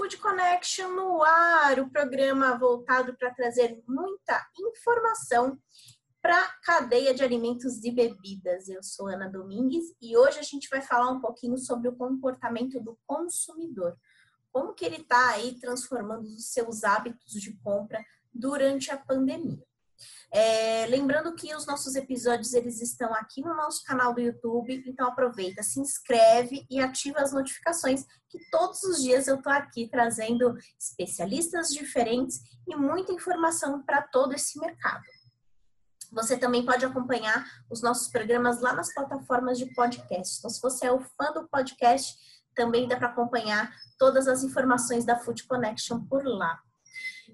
Food Connection no ar, o programa voltado para trazer muita informação para a cadeia de alimentos e bebidas. Eu sou Ana Domingues e hoje a gente vai falar um pouquinho sobre o comportamento do consumidor. Como que ele está aí transformando os seus hábitos de compra durante a pandemia. É, lembrando que os nossos episódios eles estão aqui no nosso canal do YouTube, então aproveita, se inscreve e ativa as notificações, que todos os dias eu estou aqui trazendo especialistas diferentes e muita informação para todo esse mercado. Você também pode acompanhar os nossos programas lá nas plataformas de podcast. Então, se você é o fã do podcast, também dá para acompanhar todas as informações da Food Connection por lá.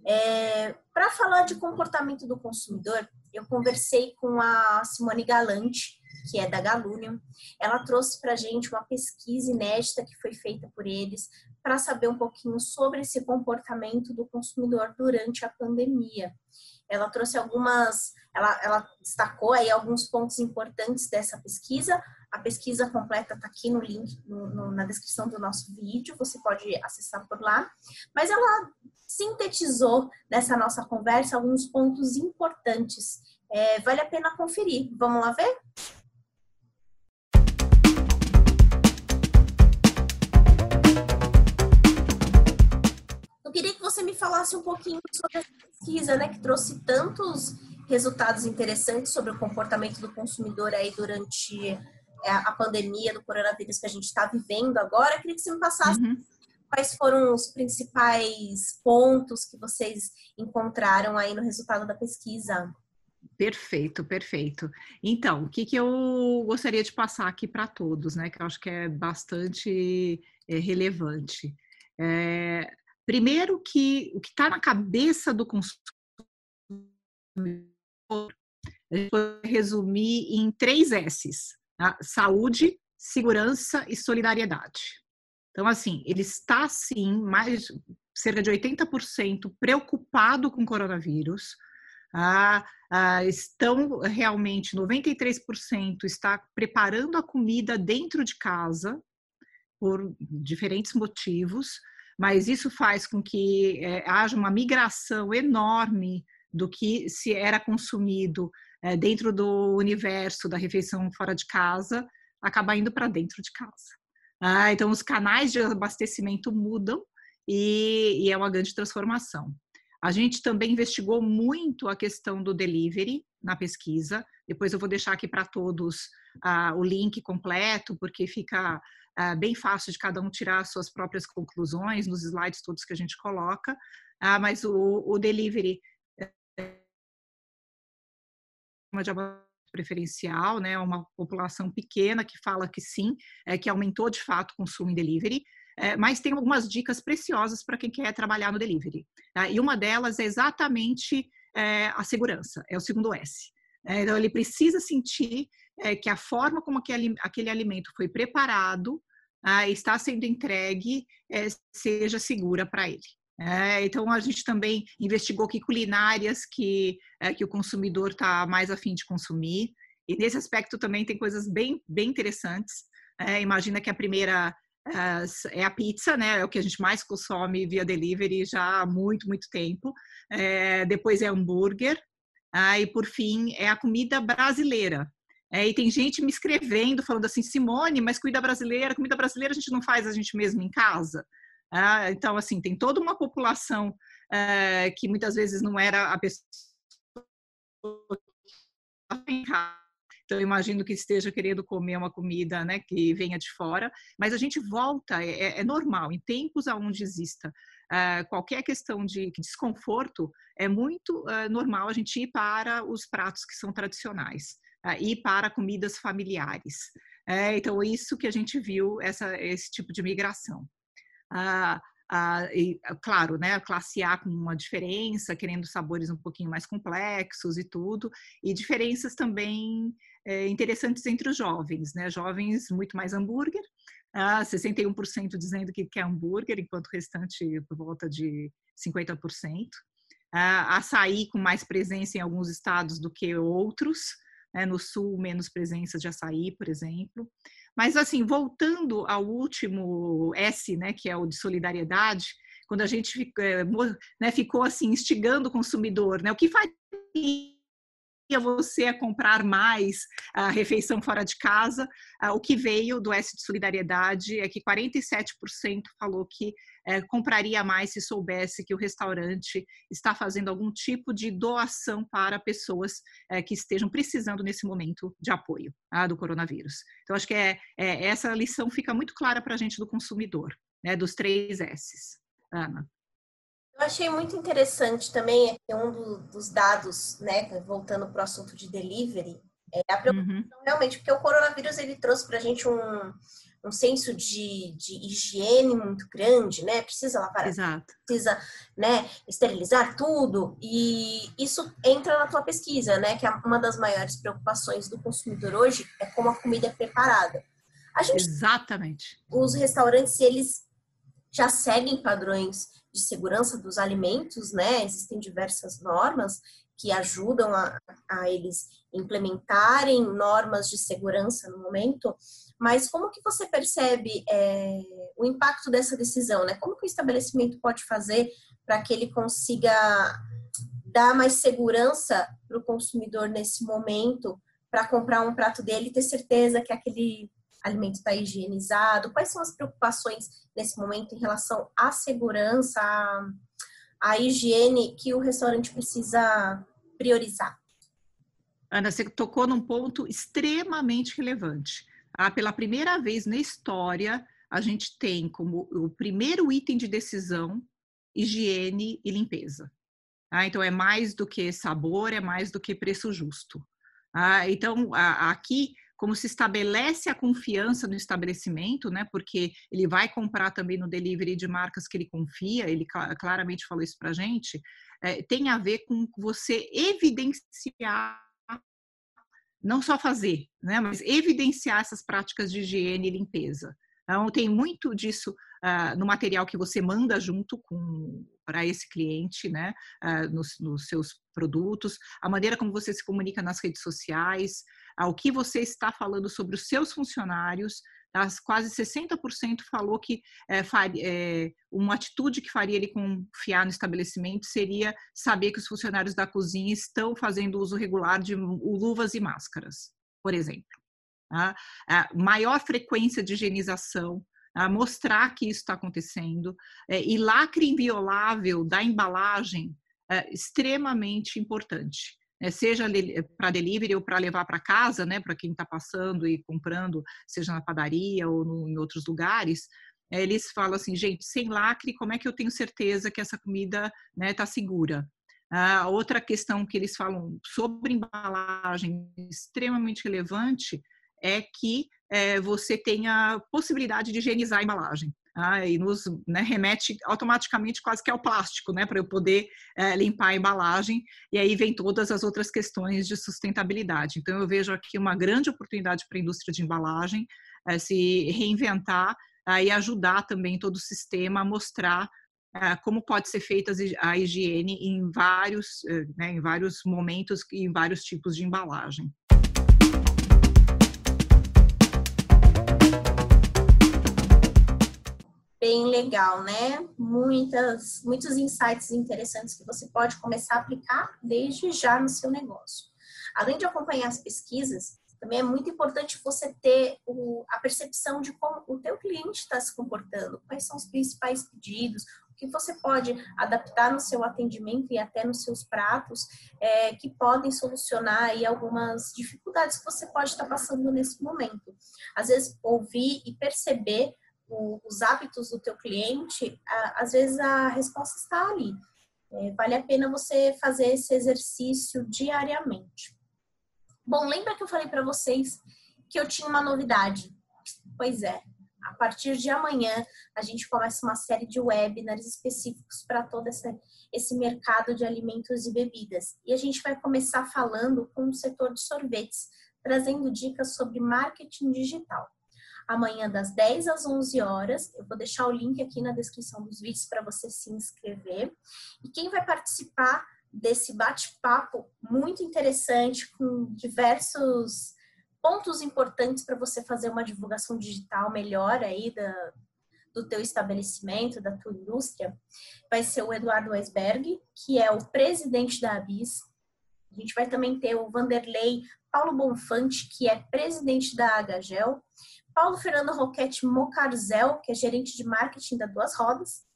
É, Para falar de comportamento do consumidor, eu conversei com a Simone Galante, que é da Galunium. Ela trouxe para gente uma pesquisa inédita que foi feita por eles para saber um pouquinho sobre esse comportamento do consumidor durante a pandemia. Ela trouxe algumas, ela, ela destacou aí alguns pontos importantes dessa pesquisa. A pesquisa completa está aqui no link, no, no, na descrição do nosso vídeo, você pode acessar por lá. Mas ela sintetizou nessa nossa conversa alguns pontos importantes. É, vale a pena conferir. Vamos lá ver? Eu queria que você me falasse um pouquinho sobre essa pesquisa, né, que trouxe tantos resultados interessantes sobre o comportamento do consumidor aí durante é, a pandemia do coronavírus que a gente está vivendo agora. Eu queria que você me passasse uhum quais foram os principais pontos que vocês encontraram aí no resultado da pesquisa? Perfeito, perfeito. Então, o que, que eu gostaria de passar aqui para todos, né? Que eu acho que é bastante é, relevante. É, primeiro que o que está na cabeça do consumidor, resumir em três S's: tá? saúde, segurança e solidariedade. Então, assim, ele está sim, mais cerca de 80% preocupado com coronavírus. Ah, ah, estão realmente 93% está preparando a comida dentro de casa por diferentes motivos, mas isso faz com que é, haja uma migração enorme do que se era consumido é, dentro do universo da refeição fora de casa, acabar indo para dentro de casa. Ah, então, os canais de abastecimento mudam e, e, é uma grande transformação. A gente também investigou muito a questão do delivery na pesquisa. Depois eu vou deixar aqui para todos ah, o link completo, porque fica ah, bem fácil de cada um tirar suas próprias conclusões nos slides todos que a gente coloca. Ah, mas o, o delivery uma de preferencial, né, uma população pequena que fala que sim, é, que aumentou de fato o consumo em delivery, é, mas tem algumas dicas preciosas para quem quer trabalhar no delivery. Tá? E uma delas é exatamente é, a segurança, é o segundo S. É, então, ele precisa sentir é, que a forma como aquele, alimento foi preparado, ah, está sendo entregue, é, seja segura para ele. É, então a gente também investigou que culinárias que, é, que o consumidor está mais afim de consumir. E nesse aspecto também tem coisas bem, bem interessantes. É, imagina que a primeira é, é a pizza, né? É o que a gente mais consome via delivery já há muito, muito tempo. É, depois é hambúrguer. Ah, e por fim é a comida brasileira. É, e tem gente me escrevendo, falando assim, Simone, mas comida brasileira, comida brasileira a gente não faz a gente mesmo em casa. Ah, então, assim, tem toda uma população eh, que muitas vezes não era a pessoa. Então, imagino que esteja querendo comer uma comida né, que venha de fora, mas a gente volta, é, é, é normal, em tempos onde exista uh, qualquer questão de desconforto, é muito uh, normal a gente ir para os pratos que são tradicionais, uh, ir para comidas familiares. É, então, isso que a gente viu, essa, esse tipo de migração. Ah, ah, e, claro, né, classe A com uma diferença, querendo sabores um pouquinho mais complexos e tudo, e diferenças também é, interessantes entre os jovens, né, jovens muito mais hambúrguer, ah, 61% dizendo que quer hambúrguer, enquanto o restante por volta de 50%, ah, açaí com mais presença em alguns estados do que outros, né, no sul menos presença de açaí, por exemplo, mas, assim, voltando ao último S, né, que é o de solidariedade, quando a gente é, né, ficou assim instigando o consumidor, né? O que faria você a comprar mais a refeição fora de casa. O que veio do S de Solidariedade é que 47% falou que é, compraria mais se soubesse que o restaurante está fazendo algum tipo de doação para pessoas é, que estejam precisando nesse momento de apoio tá, do coronavírus. Então, acho que é, é essa lição fica muito clara para a gente do consumidor, né, dos três S's. Ana. Eu achei muito interessante também é que um do, dos dados, né, voltando para o assunto de delivery, é a preocupação uhum. realmente, porque o coronavírus ele trouxe para a gente um, um senso de, de higiene muito grande, né? Precisa lavar, Exato. precisa, né, esterilizar tudo. E isso entra na tua pesquisa, né? Que é uma das maiores preocupações do consumidor hoje é como a comida é preparada. A gente, Exatamente. Os restaurantes, eles já seguem padrões de segurança dos alimentos, né? Existem diversas normas que ajudam a, a eles implementarem normas de segurança no momento, mas como que você percebe é, o impacto dessa decisão, né? Como que o estabelecimento pode fazer para que ele consiga dar mais segurança para o consumidor nesse momento, para comprar um prato dele e ter certeza que aquele alimento está higienizado? Quais são as preocupações nesse momento em relação à segurança, à, à higiene que o restaurante precisa priorizar? Ana, você tocou num ponto extremamente relevante. Ah, pela primeira vez na história, a gente tem como o primeiro item de decisão higiene e limpeza. Ah, então, é mais do que sabor, é mais do que preço justo. Ah, então, aqui como se estabelece a confiança no estabelecimento, né? Porque ele vai comprar também no delivery de marcas que ele confia, ele claramente falou isso para a gente, é, tem a ver com você evidenciar, não só fazer, né? Mas evidenciar essas práticas de higiene e limpeza. Então, tem muito disso uh, no material que você manda junto com para esse cliente, né, uh, nos, nos, seus produtos, a maneira como você se comunica nas redes sociais, ao que você está falando sobre os seus funcionários. Tá? Quase 60% falou que é, é, uma atitude que faria ele confiar no estabelecimento seria saber que os funcionários da cozinha estão fazendo uso regular de luvas e máscaras, por exemplo. Tá? A maior frequência de higienização, a mostrar que isso está acontecendo, é, e lacre inviolável da embalagem é extremamente importante né, seja para delivery ou para levar para casa, né, para quem está passando e comprando, seja na padaria ou no, em outros lugares, é, eles falam assim, gente, sem lacre, como é que eu tenho certeza que essa comida está né, tá segura? A outra questão que eles falam sobre embalagem extremamente relevante é que é, você tenha possibilidade de higienizar a embalagem ah, e nos né, remete automaticamente quase que ao plástico, né, para eu poder é, limpar a embalagem, e aí vem todas as outras questões de sustentabilidade. Então, eu vejo aqui uma grande oportunidade para a indústria de embalagem é, se reinventar é, e ajudar também todo o sistema a mostrar como pode ser feita a higiene em vários, né, em vários momentos e em vários tipos de embalagem. Legal, né? Muitas, muitos insights interessantes que você pode começar a aplicar desde já no seu negócio. Além de acompanhar as pesquisas, também é muito importante você ter o, a percepção de como o teu cliente está se comportando, quais são os principais pedidos, o que você pode adaptar no seu atendimento e até nos seus pratos, é, que podem solucionar aí algumas dificuldades que você pode estar passando nesse momento. Às vezes, ouvir e perceber o, os hábitos do teu cliente, a, às vezes a resposta está ali. É, vale a pena você fazer esse exercício diariamente. Bom, lembra que eu falei para vocês que eu tinha uma novidade? Pois é, a partir de amanhã a gente começa uma série de webinars específicos para todo essa, esse mercado de alimentos e bebidas. E a gente vai começar falando com o setor de sorvetes, trazendo dicas sobre marketing digital amanhã das 10 às 11 horas. Eu vou deixar o link aqui na descrição dos vídeos para você se inscrever. E quem vai participar desse bate-papo muito interessante com diversos pontos importantes para você fazer uma divulgação digital melhor aí da, do teu estabelecimento, da tua indústria, vai ser o Eduardo Weisberg, que é o presidente da ABIS. A gente vai também ter o Vanderlei Paulo Bonfante, que é presidente da Agagel, Paulo Fernando Roquete Mocarzel, que é gerente de marketing da Duas Rodas,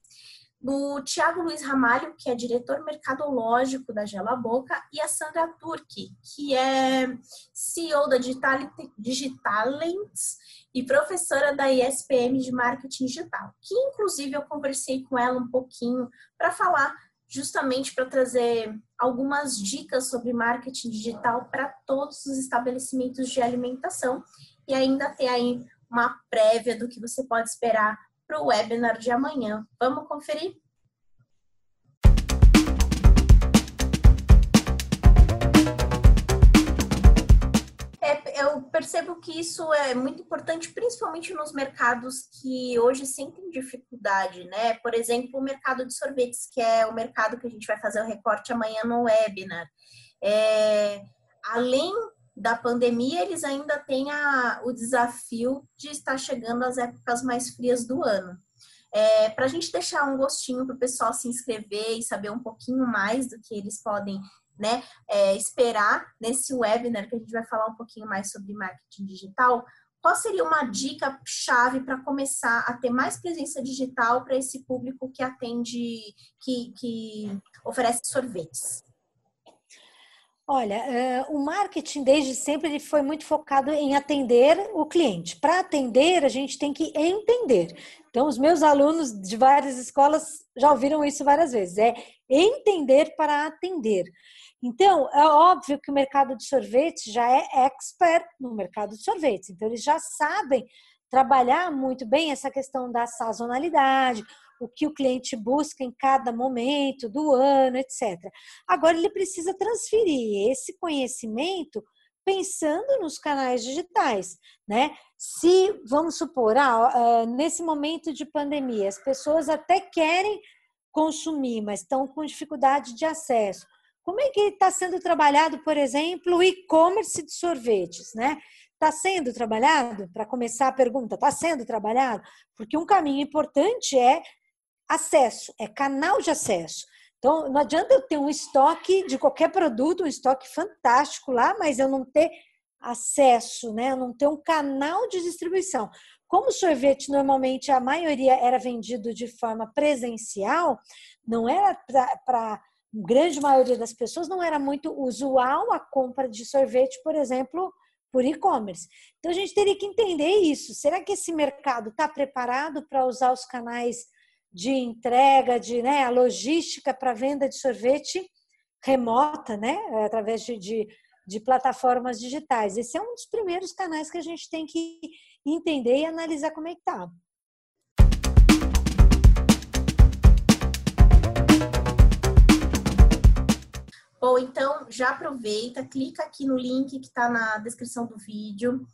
do Tiago Luiz Ramalho, que é diretor mercadológico da Gela Boca, e a Sandra Turki, que é CEO da Digital, Digitalents e professora da ISPM de Marketing Digital, que inclusive eu conversei com ela um pouquinho para falar justamente para trazer algumas dicas sobre marketing digital para todos os estabelecimentos de alimentação e ainda ter aí uma prévia do que você pode esperar para o webinar de amanhã. Vamos conferir? Percebo que isso é muito importante, principalmente nos mercados que hoje sentem dificuldade, né? Por exemplo, o mercado de sorvetes, que é o mercado que a gente vai fazer o recorte amanhã no webinar. É, além da pandemia, eles ainda têm a, o desafio de estar chegando às épocas mais frias do ano. É, para a gente deixar um gostinho para o pessoal se inscrever e saber um pouquinho mais do que eles podem né, é, esperar nesse webinar, que a gente vai falar um pouquinho mais sobre marketing digital, qual seria uma dica chave para começar a ter mais presença digital para esse público que atende, que, que oferece sorvetes? Olha, uh, o marketing desde sempre ele foi muito focado em atender o cliente. Para atender, a gente tem que entender. Então, os meus alunos de várias escolas já ouviram isso várias vezes. É entender para atender. Então, é óbvio que o mercado de sorvetes já é expert no mercado de sorvetes. Então, eles já sabem trabalhar muito bem essa questão da sazonalidade, o que o cliente busca em cada momento do ano, etc. Agora ele precisa transferir esse conhecimento pensando nos canais digitais, né? Se vamos supor, ah, ah, nesse momento de pandemia, as pessoas até querem consumir, mas estão com dificuldade de acesso. Como é que está sendo trabalhado, por exemplo, o e-commerce de sorvetes, né? Está sendo trabalhado? Para começar a pergunta, está sendo trabalhado? Porque um caminho importante é acesso, é canal de acesso. Então, não adianta eu ter um estoque de qualquer produto, um estoque fantástico lá, mas eu não ter acesso, né? Não ter um canal de distribuição. Como o sorvete normalmente a maioria era vendido de forma presencial, não era para grande maioria das pessoas, não era muito usual a compra de sorvete, por exemplo, por e-commerce. Então a gente teria que entender isso. Será que esse mercado está preparado para usar os canais de entrega, de né, a logística para venda de sorvete remota, né, através de, de, de, plataformas digitais. Esse é um dos primeiros canais que a gente tem que entender e analisar como é que está. Bom, então já aproveita, clica aqui no link que está na descrição do vídeo,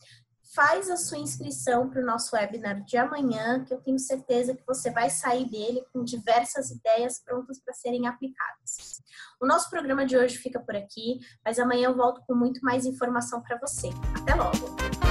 faz a sua inscrição para o nosso webinar de amanhã, que eu tenho certeza que você vai sair dele com diversas ideias prontas para serem aplicadas. O nosso programa de hoje fica por aqui, mas amanhã eu volto com muito mais informação para você. Até logo!